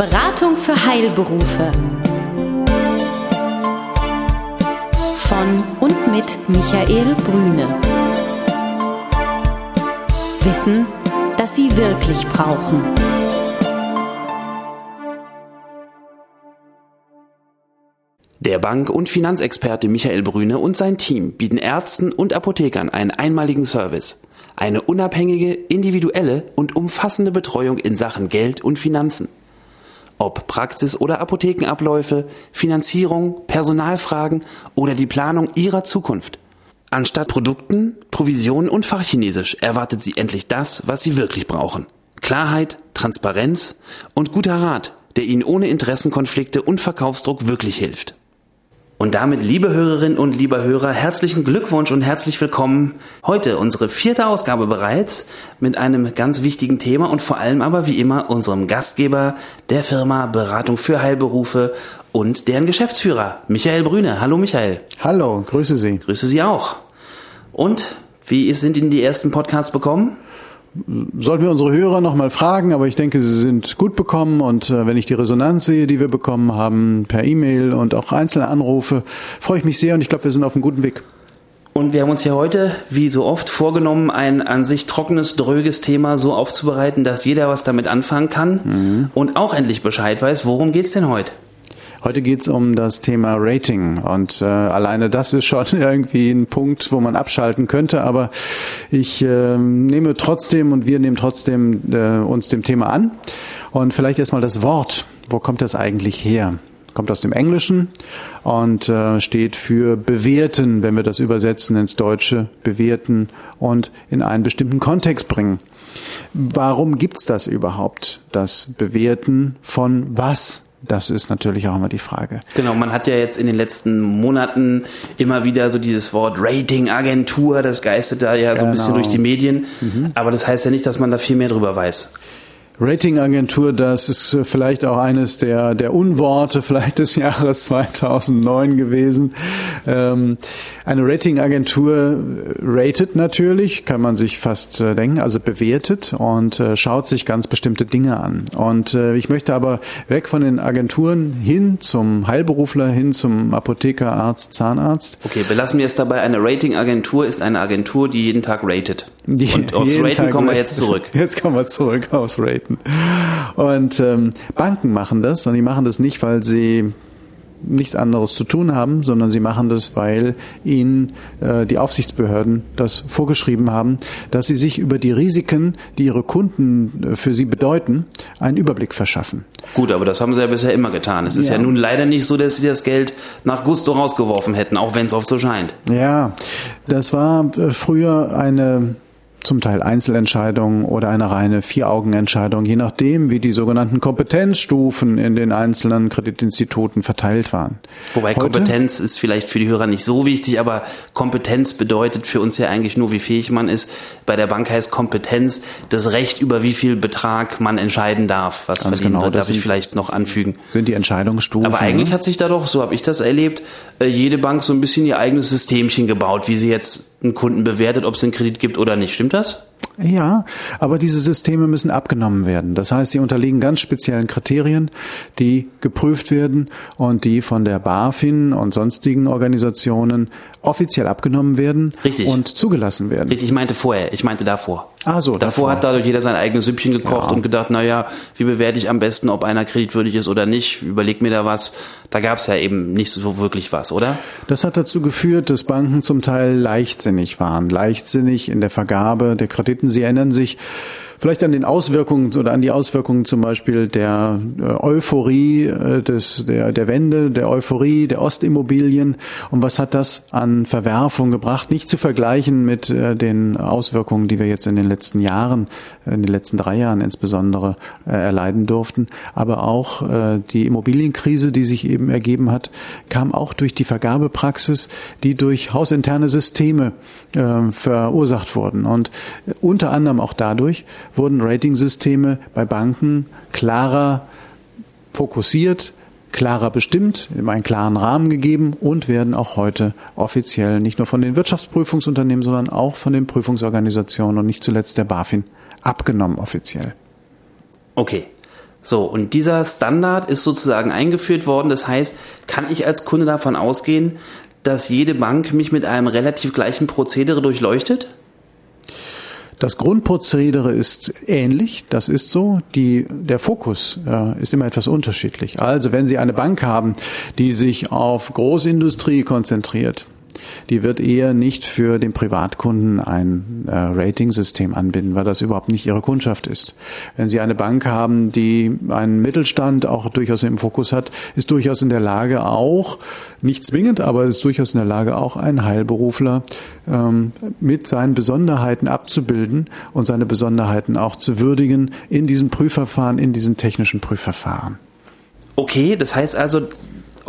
Beratung für Heilberufe. Von und mit Michael Brüne. Wissen, das Sie wirklich brauchen. Der Bank- und Finanzexperte Michael Brüne und sein Team bieten Ärzten und Apothekern einen einmaligen Service. Eine unabhängige, individuelle und umfassende Betreuung in Sachen Geld und Finanzen. Ob Praxis- oder Apothekenabläufe, Finanzierung, Personalfragen oder die Planung Ihrer Zukunft. Anstatt Produkten, Provisionen und Fachchinesisch erwartet Sie endlich das, was Sie wirklich brauchen. Klarheit, Transparenz und guter Rat, der Ihnen ohne Interessenkonflikte und Verkaufsdruck wirklich hilft. Und damit, liebe Hörerinnen und lieber Hörer, herzlichen Glückwunsch und herzlich willkommen. Heute unsere vierte Ausgabe bereits mit einem ganz wichtigen Thema und vor allem aber wie immer unserem Gastgeber der Firma Beratung für Heilberufe und deren Geschäftsführer, Michael Brüne. Hallo Michael. Hallo, grüße Sie. Grüße Sie auch. Und wie sind Ihnen die ersten Podcasts bekommen? Sollten wir unsere Hörer nochmal fragen, aber ich denke, sie sind gut bekommen und äh, wenn ich die Resonanz sehe, die wir bekommen haben per E-Mail und auch einzelne Anrufe, freue ich mich sehr und ich glaube, wir sind auf einem guten Weg. Und wir haben uns ja heute, wie so oft, vorgenommen, ein an sich trockenes, dröges Thema so aufzubereiten, dass jeder was damit anfangen kann mhm. und auch endlich Bescheid weiß, worum geht's denn heute? Heute geht's um das Thema Rating und äh, alleine das ist schon irgendwie ein Punkt, wo man abschalten könnte, aber ich äh, nehme trotzdem und wir nehmen trotzdem äh, uns dem Thema an und vielleicht erstmal das Wort. Wo kommt das eigentlich her? Kommt aus dem Englischen und äh, steht für bewerten, wenn wir das übersetzen ins Deutsche, bewerten und in einen bestimmten Kontext bringen. Warum gibt's das überhaupt, das Bewerten von was? Das ist natürlich auch immer die Frage. Genau, man hat ja jetzt in den letzten Monaten immer wieder so dieses Wort Ratingagentur, das geistet da ja so ein bisschen genau. durch die Medien. Mhm. Aber das heißt ja nicht, dass man da viel mehr drüber weiß. Ratingagentur, das ist vielleicht auch eines der, der Unworte vielleicht des Jahres 2009 gewesen. Ähm, eine Ratingagentur ratet natürlich, kann man sich fast äh, denken, also bewertet und äh, schaut sich ganz bestimmte Dinge an. Und äh, ich möchte aber weg von den Agenturen hin zum Heilberufler, hin zum Apotheker, Arzt, Zahnarzt. Okay, belassen wir es dabei. Eine Ratingagentur ist eine Agentur, die jeden Tag ratet. Die, und aufs Raten Tag kommen wir jetzt zurück. Jetzt kommen wir zurück aufs Raten. Und ähm, Banken machen das und die machen das nicht, weil sie nichts anderes zu tun haben, sondern sie machen das, weil ihnen äh, die Aufsichtsbehörden das vorgeschrieben haben, dass sie sich über die Risiken, die ihre Kunden äh, für sie bedeuten, einen Überblick verschaffen. Gut, aber das haben sie ja bisher immer getan. Es ist ja, ja nun leider nicht so, dass sie das Geld nach Gusto rausgeworfen hätten, auch wenn es oft so scheint. Ja, das war äh, früher eine zum Teil Einzelentscheidungen oder eine reine Vier-Augen-Entscheidung, je nachdem, wie die sogenannten Kompetenzstufen in den einzelnen Kreditinstituten verteilt waren. Wobei Heute? Kompetenz ist vielleicht für die Hörer nicht so wichtig, aber Kompetenz bedeutet für uns ja eigentlich nur, wie fähig man ist. Bei der Bank heißt Kompetenz das Recht, über wie viel Betrag man entscheiden darf, was Ganz verdient genau, wird, darf ich vielleicht noch anfügen. Sind die Entscheidungsstufen. Aber eigentlich ne? hat sich da doch, so habe ich das erlebt, äh, jede Bank so ein bisschen ihr eigenes Systemchen gebaut, wie sie jetzt einen Kunden bewertet, ob es einen Kredit gibt oder nicht. Stimmt das? Ja, aber diese Systeme müssen abgenommen werden. Das heißt, sie unterliegen ganz speziellen Kriterien, die geprüft werden und die von der BaFin und sonstigen Organisationen offiziell abgenommen werden Richtig. und zugelassen werden. Richtig, ich meinte vorher, ich meinte davor. Ah, so, davor, davor hat dadurch jeder sein eigenes Süppchen gekocht ja. und gedacht, naja, wie bewerte ich am besten, ob einer kreditwürdig ist oder nicht, überleg mir da was. Da gab es ja eben nicht so wirklich was, oder? Das hat dazu geführt, dass Banken zum Teil leichtsinnig waren. Leichtsinnig in der Vergabe der Krediten. Sie erinnern sich, Vielleicht an den Auswirkungen oder an die Auswirkungen zum Beispiel der äh, Euphorie äh, des, der, der Wende, der Euphorie der Ostimmobilien. Und was hat das an Verwerfung gebracht? Nicht zu vergleichen mit äh, den Auswirkungen, die wir jetzt in den letzten Jahren, in den letzten drei Jahren insbesondere erleiden durften. Aber auch die Immobilienkrise, die sich eben ergeben hat, kam auch durch die Vergabepraxis, die durch hausinterne Systeme verursacht wurden. Und unter anderem auch dadurch, wurden Ratingsysteme bei Banken klarer fokussiert, klarer bestimmt, in einen klaren Rahmen gegeben und werden auch heute offiziell nicht nur von den Wirtschaftsprüfungsunternehmen, sondern auch von den Prüfungsorganisationen und nicht zuletzt der BaFin abgenommen offiziell. Okay. So, und dieser Standard ist sozusagen eingeführt worden. Das heißt, kann ich als Kunde davon ausgehen, dass jede Bank mich mit einem relativ gleichen Prozedere durchleuchtet? Das Grundprozedere ist ähnlich, das ist so. Die, der Fokus äh, ist immer etwas unterschiedlich. Also wenn Sie eine Bank haben, die sich auf Großindustrie konzentriert, die wird eher nicht für den Privatkunden ein äh, Ratingsystem anbinden, weil das überhaupt nicht ihre Kundschaft ist. Wenn Sie eine Bank haben, die einen Mittelstand auch durchaus im Fokus hat, ist durchaus in der Lage auch, nicht zwingend, aber ist durchaus in der Lage auch einen Heilberufler ähm, mit seinen Besonderheiten abzubilden und seine Besonderheiten auch zu würdigen in diesem Prüfverfahren, in diesen technischen Prüfverfahren. Okay, das heißt also,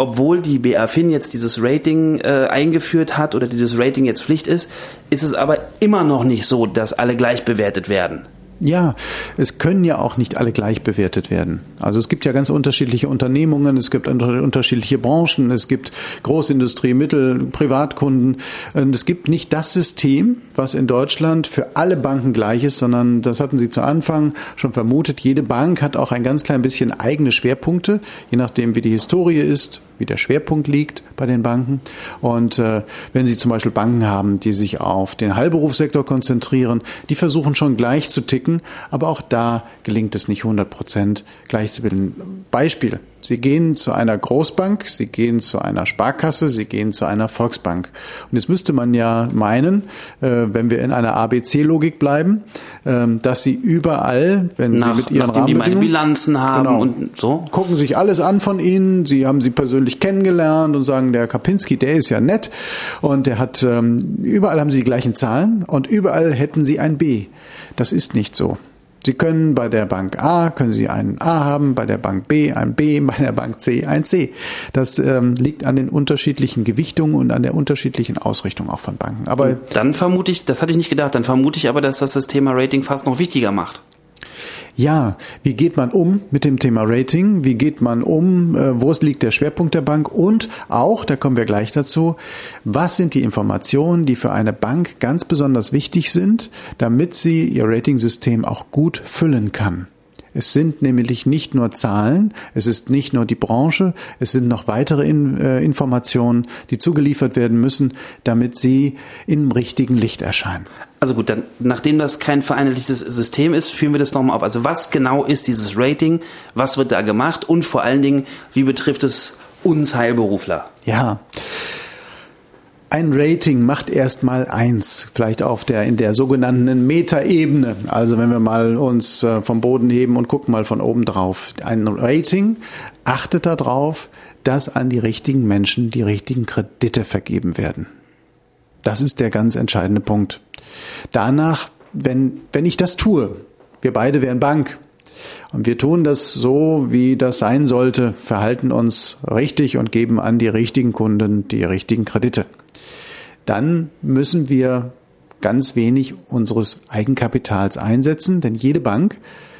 obwohl die BaFin jetzt dieses Rating äh, eingeführt hat oder dieses Rating jetzt Pflicht ist, ist es aber immer noch nicht so, dass alle gleich bewertet werden. Ja, es können ja auch nicht alle gleich bewertet werden. Also es gibt ja ganz unterschiedliche Unternehmungen, es gibt unterschiedliche Branchen, es gibt Großindustrie, Mittel, Privatkunden. Und es gibt nicht das System, was in Deutschland für alle Banken gleich ist, sondern das hatten Sie zu Anfang schon vermutet. Jede Bank hat auch ein ganz klein bisschen eigene Schwerpunkte, je nachdem wie die Historie ist, wie der Schwerpunkt liegt bei den Banken. Und äh, wenn Sie zum Beispiel Banken haben, die sich auf den Heilberufssektor konzentrieren, die versuchen schon gleich zu ticken, aber auch da gelingt es nicht 100 Prozent gleich zu bilden. Beispiel. Sie gehen zu einer Großbank, Sie gehen zu einer Sparkasse, Sie gehen zu einer Volksbank. Und jetzt müsste man ja meinen, äh, wenn wir in einer ABC-Logik bleiben, äh, dass Sie überall, wenn Nach, Sie mit Ihren nachdem. Die Bilanzen haben genau, und so. Gucken sich alles an von Ihnen, Sie haben Sie persönlich kennengelernt und sagen, der Kapinski, der ist ja nett und der hat, ähm, überall haben Sie die gleichen Zahlen und überall hätten Sie ein B. Das ist nicht so. Sie können bei der Bank A, können Sie einen A haben, bei der Bank B ein B, bei der Bank C ein C. Das ähm, liegt an den unterschiedlichen Gewichtungen und an der unterschiedlichen Ausrichtung auch von Banken. Aber dann vermute ich, das hatte ich nicht gedacht, dann vermute ich aber, dass das das Thema Rating fast noch wichtiger macht. Ja, wie geht man um mit dem Thema Rating? Wie geht man um? Äh, wo liegt der Schwerpunkt der Bank? Und auch, da kommen wir gleich dazu, was sind die Informationen, die für eine Bank ganz besonders wichtig sind, damit sie ihr Ratingsystem auch gut füllen kann? Es sind nämlich nicht nur Zahlen, es ist nicht nur die Branche, es sind noch weitere in, äh, Informationen, die zugeliefert werden müssen, damit sie im richtigen Licht erscheinen. Also gut, dann, nachdem das kein vereinheitlichtes System ist, führen wir das nochmal auf. Also was genau ist dieses Rating? Was wird da gemacht? Und vor allen Dingen, wie betrifft es uns Heilberufler? Ja. Ein Rating macht erstmal eins, vielleicht auf der, in der sogenannten Metaebene. Also wenn wir mal uns äh, vom Boden heben und gucken mal von oben drauf. Ein Rating achtet darauf, dass an die richtigen Menschen die richtigen Kredite vergeben werden. Das ist der ganz entscheidende Punkt. Danach, wenn, wenn ich das tue, wir beide wären Bank, und wir tun das so, wie das sein sollte, verhalten uns richtig und geben an die richtigen Kunden die richtigen Kredite dann müssen wir ganz wenig unseres Eigenkapitals einsetzen, denn jede Bank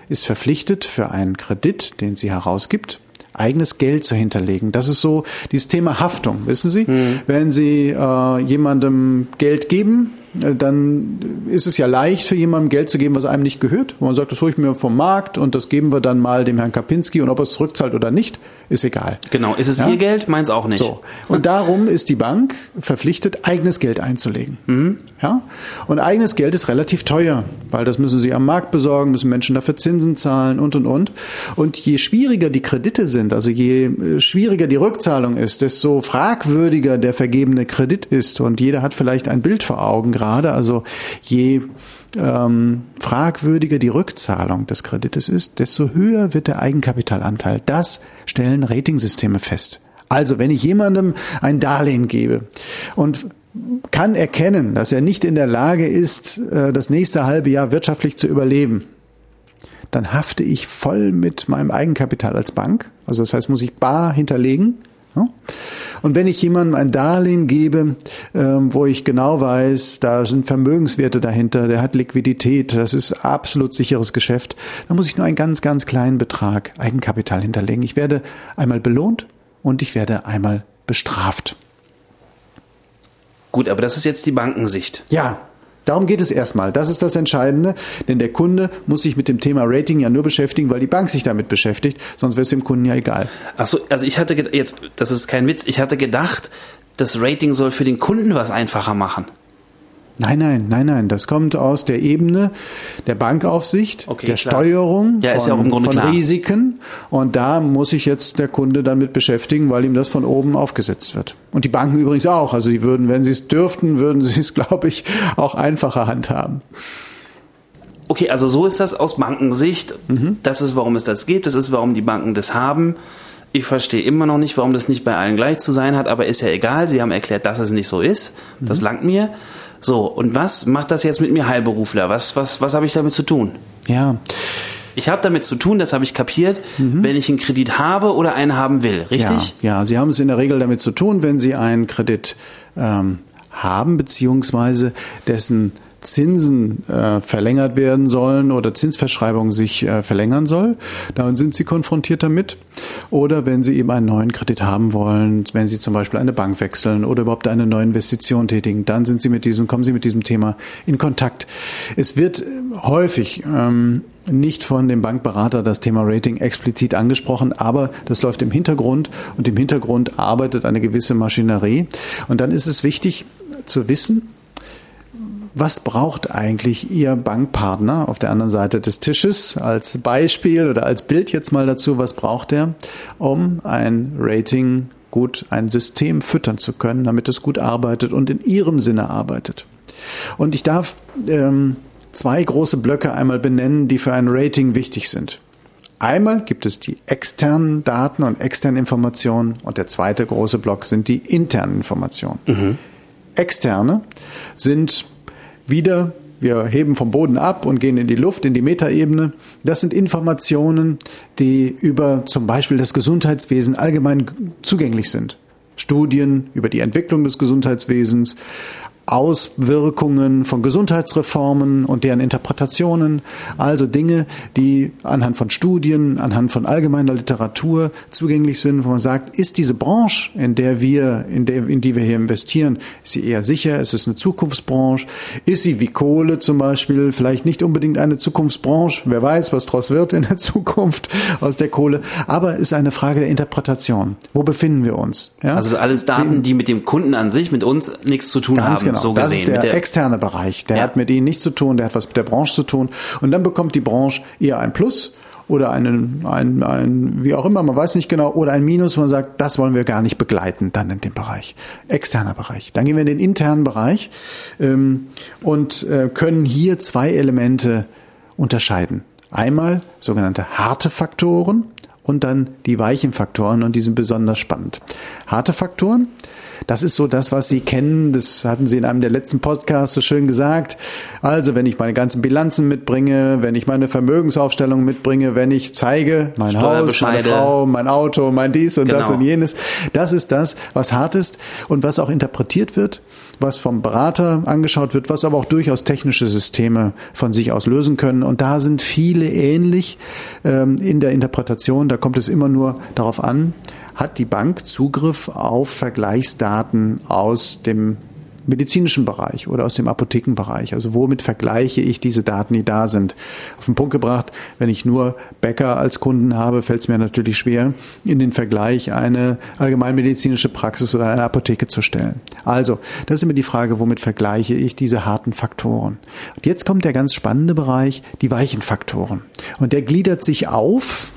ist verpflichtet, für einen Kredit, den sie herausgibt, eigenes Geld zu hinterlegen. Das ist so dieses Thema Haftung, wissen Sie? Mhm. Wenn Sie äh, jemandem Geld geben, dann ist es ja leicht für jemandem Geld zu geben, was einem nicht gehört. Wo man sagt, das hole ich mir vom Markt und das geben wir dann mal dem Herrn Kapinski und ob er es zurückzahlt oder nicht, ist egal. Genau, ist es ja? ihr Geld, meins auch nicht. So. Und darum ist die Bank verpflichtet, eigenes Geld einzulegen. Mhm. Ja? Und eigenes Geld ist relativ teuer, weil das müssen sie am Markt besorgen, müssen Menschen dafür Zinsen zahlen und und und. Und je schwieriger die Kredite sind, also je äh, schwieriger die Rückzahlung ist, desto fragwürdiger der vergebene Kredit ist. Und jeder hat vielleicht ein Bild vor Augen gerade. Also je ähm, fragwürdiger die Rückzahlung des Kredites ist, desto höher wird der Eigenkapitalanteil. Das stellen Ratingsysteme fest. Also wenn ich jemandem ein Darlehen gebe und kann erkennen, dass er nicht in der Lage ist, äh, das nächste halbe Jahr wirtschaftlich zu überleben, dann hafte ich voll mit meinem Eigenkapital als Bank. Also das heißt, muss ich bar hinterlegen und wenn ich jemandem ein Darlehen gebe, ähm, wo ich genau weiß, da sind Vermögenswerte dahinter, der hat Liquidität, das ist absolut sicheres Geschäft, dann muss ich nur einen ganz, ganz kleinen Betrag Eigenkapital hinterlegen. Ich werde einmal belohnt und ich werde einmal bestraft. Gut, aber das ist jetzt die Bankensicht. Ja. Darum geht es erstmal. Das ist das Entscheidende, denn der Kunde muss sich mit dem Thema Rating ja nur beschäftigen, weil die Bank sich damit beschäftigt, sonst wäre es dem Kunden ja egal. Achso, also ich hatte jetzt, das ist kein Witz, ich hatte gedacht, das Rating soll für den Kunden was einfacher machen. Nein, nein, nein, nein. Das kommt aus der Ebene der Bankaufsicht, okay, der klar. Steuerung ja, von, von Risiken. Und da muss sich jetzt der Kunde damit beschäftigen, weil ihm das von oben aufgesetzt wird. Und die Banken übrigens auch. Also die würden, wenn sie es dürften, würden sie es, glaube ich, auch einfacher handhaben. Okay, also so ist das aus Bankensicht. Mhm. Das ist, warum es das gibt. Das ist, warum die Banken das haben. Ich verstehe immer noch nicht, warum das nicht bei allen gleich zu sein hat, aber ist ja egal. Sie haben erklärt, dass es nicht so ist. Das mhm. langt mir. So, und was macht das jetzt mit mir Heilberufler? Was, was, was habe ich damit zu tun? Ja. Ich habe damit zu tun, das habe ich kapiert, mhm. wenn ich einen Kredit habe oder einen haben will, richtig? Ja, ja, Sie haben es in der Regel damit zu tun, wenn Sie einen Kredit ähm, haben, beziehungsweise dessen Zinsen äh, verlängert werden sollen oder Zinsverschreibung sich äh, verlängern soll, dann sind Sie konfrontiert damit. Oder wenn Sie eben einen neuen Kredit haben wollen, wenn Sie zum Beispiel eine Bank wechseln oder überhaupt eine neue Investition tätigen, dann sind Sie mit diesem, kommen Sie mit diesem Thema in Kontakt. Es wird häufig ähm, nicht von dem Bankberater das Thema Rating explizit angesprochen, aber das läuft im Hintergrund und im Hintergrund arbeitet eine gewisse Maschinerie. Und dann ist es wichtig zu wissen, was braucht eigentlich Ihr Bankpartner auf der anderen Seite des Tisches als Beispiel oder als Bild jetzt mal dazu, was braucht er, um ein Rating gut, ein System füttern zu können, damit es gut arbeitet und in Ihrem Sinne arbeitet. Und ich darf ähm, zwei große Blöcke einmal benennen, die für ein Rating wichtig sind. Einmal gibt es die externen Daten und externen Informationen und der zweite große Block sind die internen Informationen. Mhm. Externe sind wieder, wir heben vom Boden ab und gehen in die Luft, in die Metaebene. Das sind Informationen, die über zum Beispiel das Gesundheitswesen allgemein zugänglich sind. Studien über die Entwicklung des Gesundheitswesens, Auswirkungen von Gesundheitsreformen und deren Interpretationen, also Dinge, die anhand von Studien, anhand von allgemeiner Literatur zugänglich sind, wo man sagt, ist diese Branche, in der wir, in der, in die wir hier investieren, ist sie eher sicher, ist es eine Zukunftsbranche, ist sie wie Kohle zum Beispiel vielleicht nicht unbedingt eine Zukunftsbranche, wer weiß, was daraus wird in der Zukunft aus der Kohle, aber ist eine Frage der Interpretation. Wo befinden wir uns? Ja? Also alles Daten, die mit dem Kunden an sich, mit uns nichts zu tun haben. Genau so das gesehen. Ist der, der externe Bereich. Der ja. hat mit ihnen nichts zu tun, der hat was mit der Branche zu tun. Und dann bekommt die Branche eher ein Plus oder einen, ein, ein, wie auch immer, man weiß nicht genau, oder ein Minus, man sagt, das wollen wir gar nicht begleiten, dann in dem Bereich. Externer Bereich. Dann gehen wir in den internen Bereich ähm, und äh, können hier zwei Elemente unterscheiden. Einmal sogenannte harte Faktoren und dann die weichen Faktoren und die sind besonders spannend. Harte Faktoren, das ist so das, was Sie kennen. Das hatten Sie in einem der letzten Podcasts so schön gesagt. Also, wenn ich meine ganzen Bilanzen mitbringe, wenn ich meine Vermögensaufstellung mitbringe, wenn ich zeige, mein Haus, meine Frau, mein Auto, mein dies und genau. das und jenes. Das ist das, was hart ist und was auch interpretiert wird, was vom Berater angeschaut wird, was aber auch durchaus technische Systeme von sich aus lösen können. Und da sind viele ähnlich ähm, in der Interpretation. Da kommt es immer nur darauf an, hat die Bank Zugriff auf Vergleichsdaten aus dem medizinischen Bereich oder aus dem Apothekenbereich. Also womit vergleiche ich diese Daten, die da sind? Auf den Punkt gebracht, wenn ich nur Bäcker als Kunden habe, fällt es mir natürlich schwer, in den Vergleich eine allgemeinmedizinische Praxis oder eine Apotheke zu stellen. Also, das ist immer die Frage, womit vergleiche ich diese harten Faktoren? Und jetzt kommt der ganz spannende Bereich, die weichen Faktoren. Und der gliedert sich auf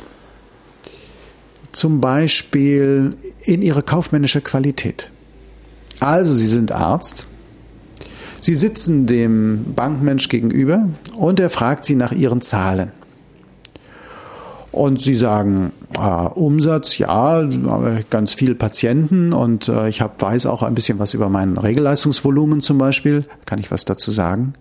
zum Beispiel in ihre kaufmännische Qualität. Also Sie sind Arzt, Sie sitzen dem Bankmensch gegenüber und er fragt Sie nach Ihren Zahlen. Und Sie sagen, äh, Umsatz, ja, ganz viele Patienten und äh, ich hab, weiß auch ein bisschen was über mein Regelleistungsvolumen zum Beispiel, kann ich was dazu sagen.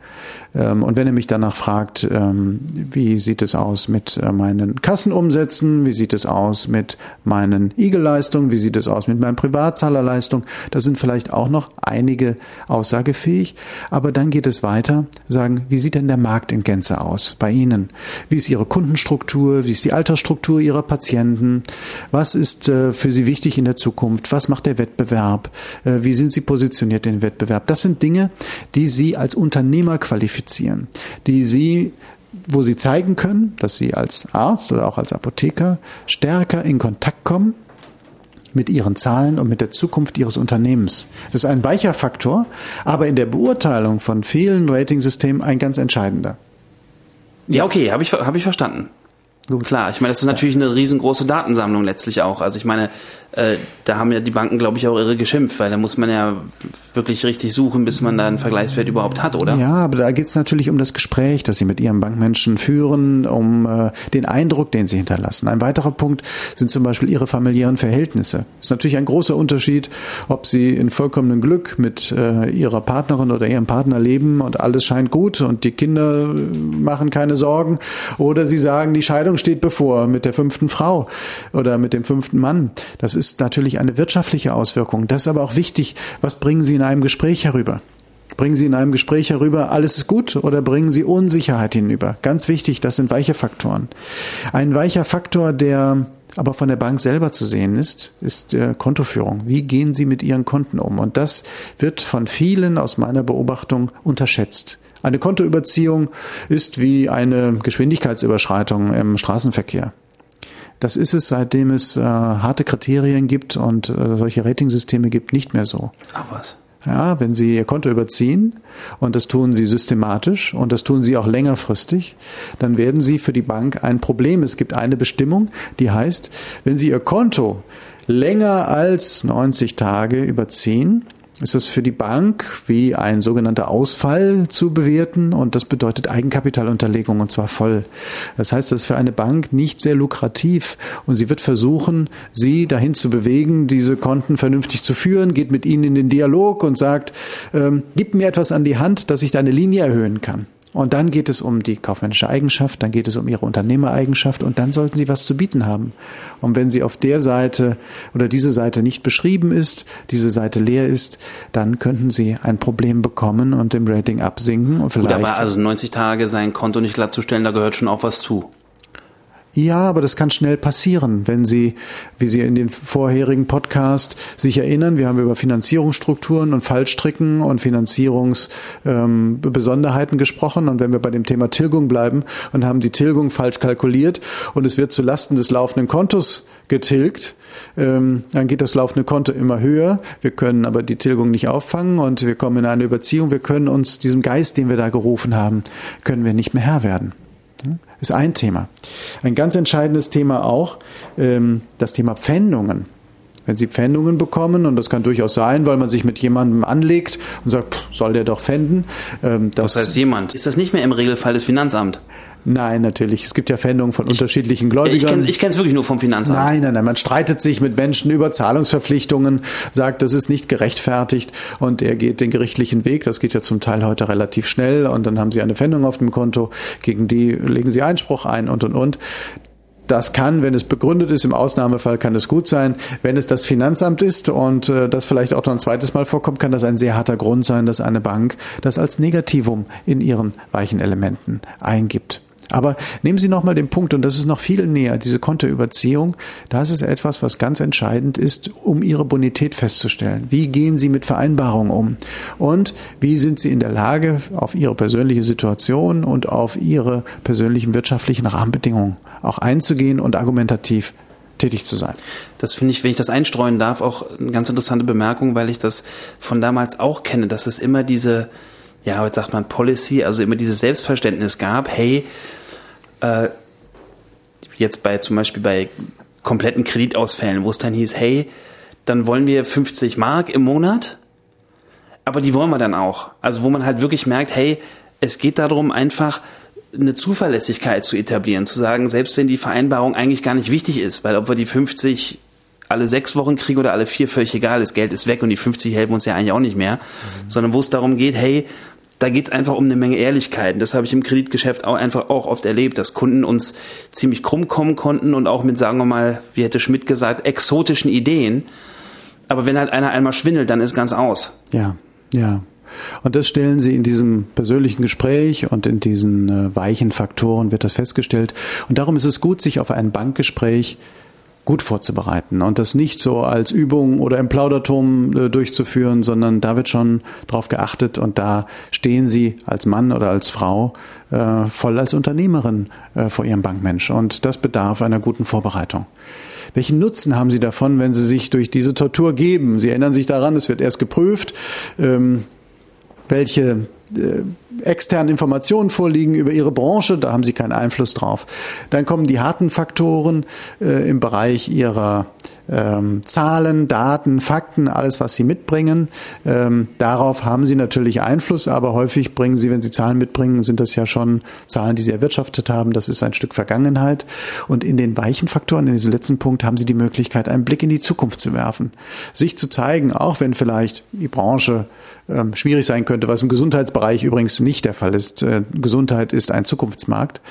Ähm, und wenn er mich danach fragt, ähm, wie sieht es aus mit äh, meinen Kassenumsätzen, wie sieht es aus mit meinen IG-Leistungen, wie sieht es aus mit meinen Privatzahlerleistungen, da sind vielleicht auch noch einige aussagefähig, aber dann geht es weiter, sagen, wie sieht denn der Markt in Gänze aus bei Ihnen? Wie ist Ihre Kundenstruktur, wie ist die Altersstruktur Ihrer Patienten? Klienten? Was ist äh, für Sie wichtig in der Zukunft? Was macht der Wettbewerb? Äh, wie sind Sie positioniert im Wettbewerb? Das sind Dinge, die Sie als Unternehmer qualifizieren, die Sie wo sie zeigen können, dass sie als Arzt oder auch als Apotheker stärker in Kontakt kommen mit ihren Zahlen und mit der Zukunft ihres Unternehmens. Das ist ein weicher Faktor, aber in der Beurteilung von vielen Ratingsystemen ein ganz entscheidender. Ja, okay, habe ich, hab ich verstanden. Gut. Klar, ich meine, das ist natürlich eine riesengroße Datensammlung letztlich auch. Also ich meine, äh, da haben ja die Banken, glaube ich, auch irre geschimpft, weil da muss man ja wirklich richtig suchen, bis man da einen Vergleichswert überhaupt hat, oder? Ja, aber da geht es natürlich um das Gespräch, das Sie mit Ihrem Bankmenschen führen, um äh, den Eindruck, den Sie hinterlassen. Ein weiterer Punkt sind zum Beispiel Ihre familiären Verhältnisse. Es ist natürlich ein großer Unterschied, ob Sie in vollkommenem Glück mit äh, Ihrer Partnerin oder Ihrem Partner leben und alles scheint gut und die Kinder machen keine Sorgen oder Sie sagen, die Scheidung steht bevor mit der fünften Frau oder mit dem fünften Mann. Das ist ist natürlich eine wirtschaftliche Auswirkung. Das ist aber auch wichtig. Was bringen Sie in einem Gespräch herüber? Bringen Sie in einem Gespräch herüber, alles ist gut oder bringen Sie Unsicherheit hinüber? Ganz wichtig, das sind weiche Faktoren. Ein weicher Faktor, der aber von der Bank selber zu sehen ist, ist äh, Kontoführung. Wie gehen Sie mit Ihren Konten um? Und das wird von vielen aus meiner Beobachtung unterschätzt. Eine Kontoüberziehung ist wie eine Geschwindigkeitsüberschreitung im Straßenverkehr. Das ist es, seitdem es äh, harte Kriterien gibt und äh, solche Ratingsysteme gibt, nicht mehr so. Ach was. Ja, wenn Sie Ihr Konto überziehen, und das tun Sie systematisch und das tun Sie auch längerfristig, dann werden Sie für die Bank ein Problem. Es gibt eine Bestimmung, die heißt, wenn Sie Ihr Konto länger als 90 Tage überziehen, ist das für die Bank wie ein sogenannter Ausfall zu bewerten und das bedeutet Eigenkapitalunterlegung und zwar voll. Das heißt, das ist für eine Bank nicht sehr lukrativ und sie wird versuchen, sie dahin zu bewegen, diese Konten vernünftig zu führen, geht mit ihnen in den Dialog und sagt, ähm, gib mir etwas an die Hand, dass ich deine Linie erhöhen kann. Und dann geht es um die kaufmännische Eigenschaft, dann geht es um ihre Unternehmereigenschaft und dann sollten sie was zu bieten haben. Und wenn sie auf der Seite oder diese Seite nicht beschrieben ist, diese Seite leer ist, dann könnten sie ein Problem bekommen und im Rating absinken und vielleicht. Gut, aber also 90 Tage sein Konto nicht glattzustellen, da gehört schon auch was zu. Ja, aber das kann schnell passieren, wenn Sie, wie Sie in den vorherigen Podcast sich erinnern, wir haben über Finanzierungsstrukturen und Fallstricken und Finanzierungsbesonderheiten ähm, gesprochen. Und wenn wir bei dem Thema Tilgung bleiben und haben die Tilgung falsch kalkuliert und es wird zu Lasten des laufenden Kontos getilgt, ähm, dann geht das laufende Konto immer höher. Wir können aber die Tilgung nicht auffangen und wir kommen in eine Überziehung. Wir können uns diesem Geist, den wir da gerufen haben, können wir nicht mehr Herr werden. Ist ein Thema. Ein ganz entscheidendes Thema auch, ähm, das Thema Pfändungen. Wenn Sie Pfändungen bekommen, und das kann durchaus sein, weil man sich mit jemandem anlegt und sagt, pff, soll der doch pfänden. Ähm, das Was heißt jemand? Ist das nicht mehr im Regelfall das Finanzamt? Nein, natürlich. Es gibt ja Pfändungen von ich, unterschiedlichen Gläubigern. Ich kenne es wirklich nur vom Finanzamt. Nein, nein, nein. Man streitet sich mit Menschen über Zahlungsverpflichtungen, sagt, das ist nicht gerechtfertigt und er geht den gerichtlichen Weg. Das geht ja zum Teil heute relativ schnell und dann haben Sie eine Pfändung auf dem Konto, gegen die legen Sie Einspruch ein und und und. Das kann, wenn es begründet ist, im Ausnahmefall kann es gut sein. Wenn es das Finanzamt ist und äh, das vielleicht auch noch ein zweites Mal vorkommt, kann das ein sehr harter Grund sein, dass eine Bank das als Negativum in ihren weichen Elementen eingibt. Aber nehmen Sie nochmal den Punkt, und das ist noch viel näher, diese Kontoüberziehung. Das ist etwas, was ganz entscheidend ist, um Ihre Bonität festzustellen. Wie gehen Sie mit Vereinbarungen um? Und wie sind Sie in der Lage, auf Ihre persönliche Situation und auf Ihre persönlichen wirtschaftlichen Rahmenbedingungen auch einzugehen und argumentativ tätig zu sein. Das finde ich, wenn ich das einstreuen darf, auch eine ganz interessante Bemerkung, weil ich das von damals auch kenne, dass es immer diese, ja, heute sagt man Policy, also immer dieses Selbstverständnis gab, hey, äh, jetzt bei zum Beispiel bei kompletten Kreditausfällen, wo es dann hieß, hey, dann wollen wir 50 Mark im Monat, aber die wollen wir dann auch. Also wo man halt wirklich merkt, hey, es geht darum, einfach eine Zuverlässigkeit zu etablieren, zu sagen, selbst wenn die Vereinbarung eigentlich gar nicht wichtig ist, weil ob wir die 50 alle sechs Wochen kriegen oder alle vier, völlig egal, das Geld ist weg und die 50 helfen uns ja eigentlich auch nicht mehr, mhm. sondern wo es darum geht, hey, da geht es einfach um eine Menge Ehrlichkeit. Das habe ich im Kreditgeschäft auch einfach auch oft erlebt, dass Kunden uns ziemlich krumm kommen konnten und auch mit, sagen wir mal, wie hätte Schmidt gesagt, exotischen Ideen. Aber wenn halt einer einmal schwindelt, dann ist ganz aus. Ja, ja. Und das stellen Sie in diesem persönlichen Gespräch und in diesen äh, weichen Faktoren wird das festgestellt. Und darum ist es gut, sich auf ein Bankgespräch gut vorzubereiten und das nicht so als Übung oder im Plauderturm äh, durchzuführen, sondern da wird schon drauf geachtet und da stehen Sie als Mann oder als Frau äh, voll als Unternehmerin äh, vor Ihrem Bankmensch und das bedarf einer guten Vorbereitung. Welchen Nutzen haben Sie davon, wenn Sie sich durch diese Tortur geben? Sie erinnern sich daran, es wird erst geprüft, ähm, welche externen Informationen vorliegen über ihre Branche, da haben sie keinen Einfluss drauf. Dann kommen die harten Faktoren äh, im Bereich ihrer ähm, Zahlen, Daten, Fakten, alles, was sie mitbringen. Ähm, darauf haben sie natürlich Einfluss, aber häufig bringen sie, wenn sie Zahlen mitbringen, sind das ja schon Zahlen, die sie erwirtschaftet haben. Das ist ein Stück Vergangenheit. Und in den weichen Faktoren, in diesem letzten Punkt, haben sie die Möglichkeit, einen Blick in die Zukunft zu werfen. Sich zu zeigen, auch wenn vielleicht die Branche ähm, schwierig sein könnte, was im Gesundheitsbereich übrigens nicht der Fall ist. Äh, Gesundheit ist ein Zukunftsmarkt.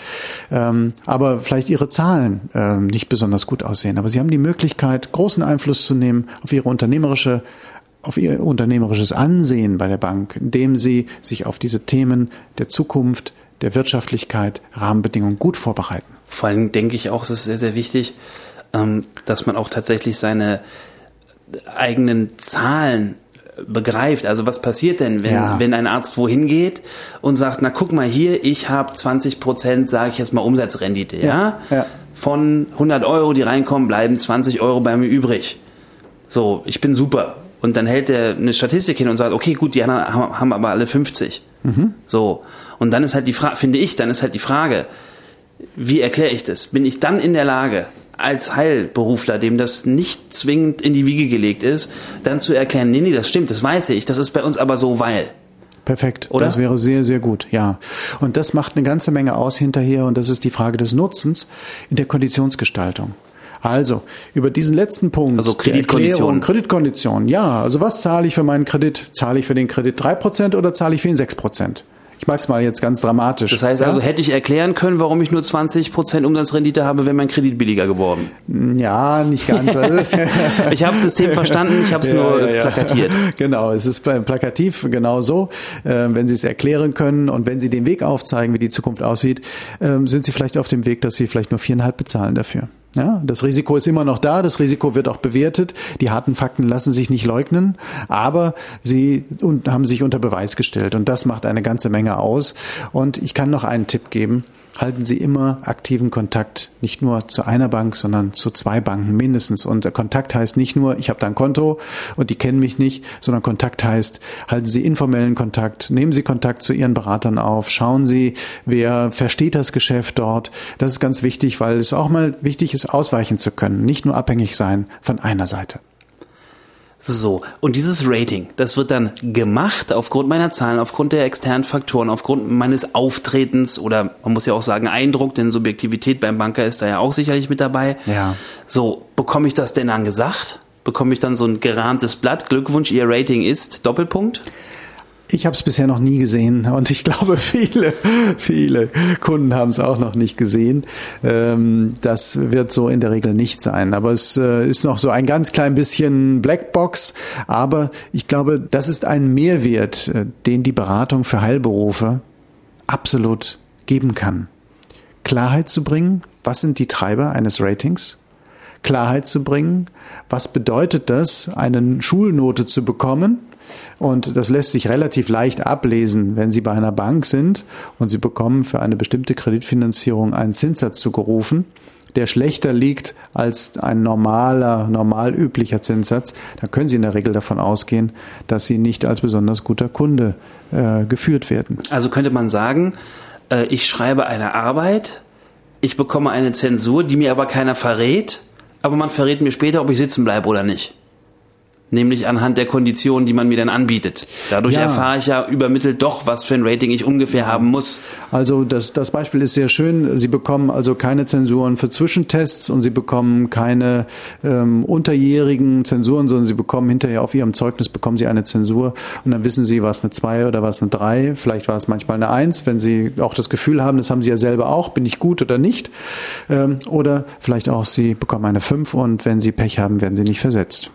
Ähm, aber vielleicht ihre Zahlen ähm, nicht besonders gut aussehen. Aber sie haben die Möglichkeit, großen Einfluss zu nehmen auf ihre unternehmerische auf ihr unternehmerisches Ansehen bei der Bank, indem sie sich auf diese Themen der Zukunft, der Wirtschaftlichkeit, Rahmenbedingungen gut vorbereiten. Vor allem denke ich auch, es ist sehr, sehr wichtig, ähm, dass man auch tatsächlich seine eigenen Zahlen begreift. Also was passiert denn, wenn, ja. wenn ein Arzt wohin geht und sagt, na guck mal hier, ich habe 20 Prozent, sage ich jetzt mal, Umsatzrendite, ja? ja? ja? Von 100 Euro, die reinkommen, bleiben 20 Euro bei mir übrig. So, ich bin super. Und dann hält er eine Statistik hin und sagt, okay, gut, die anderen haben aber alle 50. Mhm. So. Und dann ist halt die Frage, finde ich, dann ist halt die Frage, wie erkläre ich das? Bin ich dann in der Lage, als Heilberufler, dem das nicht zwingend in die Wiege gelegt ist, dann zu erklären, nee, nee, das stimmt, das weiß ich, das ist bei uns aber so, weil. Perfekt. Oder? Das wäre sehr, sehr gut, ja. Und das macht eine ganze Menge aus hinterher und das ist die Frage des Nutzens in der Konditionsgestaltung. Also, über diesen letzten Punkt. Also Kreditkonditionen. Kreditkonditionen, ja. Also was zahle ich für meinen Kredit? Zahle ich für den Kredit drei Prozent oder zahle ich für ihn sechs Prozent? Ich mag's mal jetzt ganz dramatisch. Das heißt also, hätte ich erklären können, warum ich nur 20 Prozent Umsatzrendite habe, wäre mein Kredit billiger geworden. Ja, nicht ganz. ich habe das System verstanden, ich habe es ja, nur ja, plakatiert. Genau, es ist plakativ genau so. Ähm, wenn Sie es erklären können und wenn Sie den Weg aufzeigen, wie die Zukunft aussieht, ähm, sind Sie vielleicht auf dem Weg, dass Sie vielleicht nur viereinhalb bezahlen dafür. Ja, das Risiko ist immer noch da, das Risiko wird auch bewertet. Die harten Fakten lassen sich nicht leugnen, aber sie haben sich unter Beweis gestellt und das macht eine ganze Menge aus. Und ich kann noch einen Tipp geben halten Sie immer aktiven Kontakt, nicht nur zu einer Bank, sondern zu zwei Banken mindestens. Und Kontakt heißt nicht nur, ich habe da ein Konto und die kennen mich nicht, sondern Kontakt heißt, halten Sie informellen Kontakt, nehmen Sie Kontakt zu Ihren Beratern auf, schauen Sie, wer versteht das Geschäft dort. Das ist ganz wichtig, weil es auch mal wichtig ist, ausweichen zu können, nicht nur abhängig sein von einer Seite. So, und dieses Rating, das wird dann gemacht aufgrund meiner Zahlen, aufgrund der externen Faktoren, aufgrund meines Auftretens oder man muss ja auch sagen Eindruck, denn Subjektivität beim Banker ist da ja auch sicherlich mit dabei. Ja. So, bekomme ich das denn dann gesagt? Bekomme ich dann so ein gerahmtes Blatt? Glückwunsch, Ihr Rating ist Doppelpunkt? Ich habe es bisher noch nie gesehen und ich glaube, viele, viele Kunden haben es auch noch nicht gesehen. Ähm, das wird so in der Regel nicht sein. Aber es äh, ist noch so ein ganz klein bisschen Blackbox. Aber ich glaube, das ist ein Mehrwert, äh, den die Beratung für Heilberufe absolut geben kann. Klarheit zu bringen, was sind die Treiber eines Ratings? Klarheit zu bringen, was bedeutet das, eine Schulnote zu bekommen? Und das lässt sich relativ leicht ablesen, wenn Sie bei einer Bank sind und Sie bekommen für eine bestimmte Kreditfinanzierung einen Zinssatz zugerufen, der schlechter liegt als ein normaler, normal üblicher Zinssatz, dann können Sie in der Regel davon ausgehen, dass Sie nicht als besonders guter Kunde äh, geführt werden. Also könnte man sagen, äh, ich schreibe eine Arbeit, ich bekomme eine Zensur, die mir aber keiner verrät, aber man verrät mir später, ob ich sitzen bleibe oder nicht nämlich anhand der Konditionen, die man mir dann anbietet. Dadurch ja. erfahre ich ja übermittelt doch, was für ein Rating ich ungefähr haben muss. Also das, das Beispiel ist sehr schön. Sie bekommen also keine Zensuren für Zwischentests und Sie bekommen keine ähm, unterjährigen Zensuren, sondern Sie bekommen hinterher auf Ihrem Zeugnis bekommen Sie eine Zensur und dann wissen Sie, was eine 2 oder was eine 3. Vielleicht war es manchmal eine 1, wenn Sie auch das Gefühl haben, das haben Sie ja selber auch, bin ich gut oder nicht. Ähm, oder vielleicht auch Sie bekommen eine 5 und wenn Sie Pech haben, werden Sie nicht versetzt.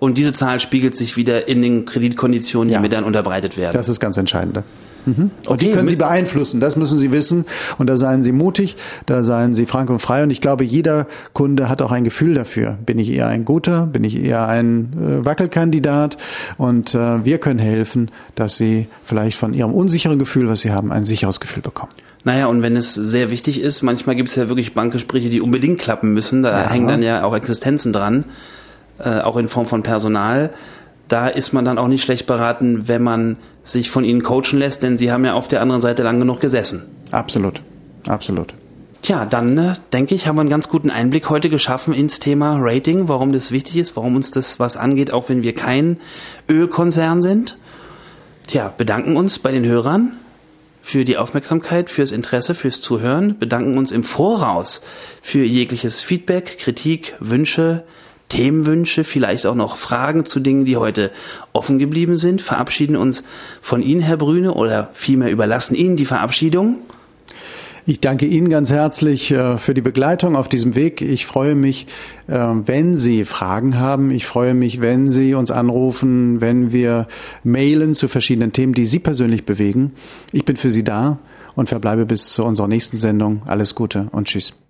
Und diese Zahl spiegelt sich wieder in den Kreditkonditionen, die ja. mir dann unterbreitet werden. Das ist ganz entscheidend. Mhm. Und okay, die können Sie beeinflussen, das müssen Sie wissen. Und da seien Sie mutig, da seien Sie frank und frei. Und ich glaube, jeder Kunde hat auch ein Gefühl dafür. Bin ich eher ein guter, bin ich eher ein äh, Wackelkandidat? Und äh, wir können helfen, dass Sie vielleicht von Ihrem unsicheren Gefühl, was Sie haben, ein sicheres Gefühl bekommen. Naja, und wenn es sehr wichtig ist, manchmal gibt es ja wirklich Bankgespräche, die unbedingt klappen müssen. Da ja. hängen dann ja auch Existenzen dran, äh, auch in Form von Personal da ist man dann auch nicht schlecht beraten, wenn man sich von ihnen coachen lässt, denn sie haben ja auf der anderen Seite lang genug gesessen. Absolut, absolut. Tja, dann äh, denke ich, haben wir einen ganz guten Einblick heute geschaffen ins Thema Rating, warum das wichtig ist, warum uns das was angeht, auch wenn wir kein Ölkonzern sind. Tja, bedanken uns bei den Hörern für die Aufmerksamkeit, fürs Interesse, fürs Zuhören, bedanken uns im Voraus für jegliches Feedback, Kritik, Wünsche, Themenwünsche, vielleicht auch noch Fragen zu Dingen, die heute offen geblieben sind. Verabschieden uns von Ihnen, Herr Brüne, oder vielmehr überlassen Ihnen die Verabschiedung. Ich danke Ihnen ganz herzlich äh, für die Begleitung auf diesem Weg. Ich freue mich, äh, wenn Sie Fragen haben. Ich freue mich, wenn Sie uns anrufen, wenn wir mailen zu verschiedenen Themen, die Sie persönlich bewegen. Ich bin für Sie da und verbleibe bis zu unserer nächsten Sendung. Alles Gute und Tschüss.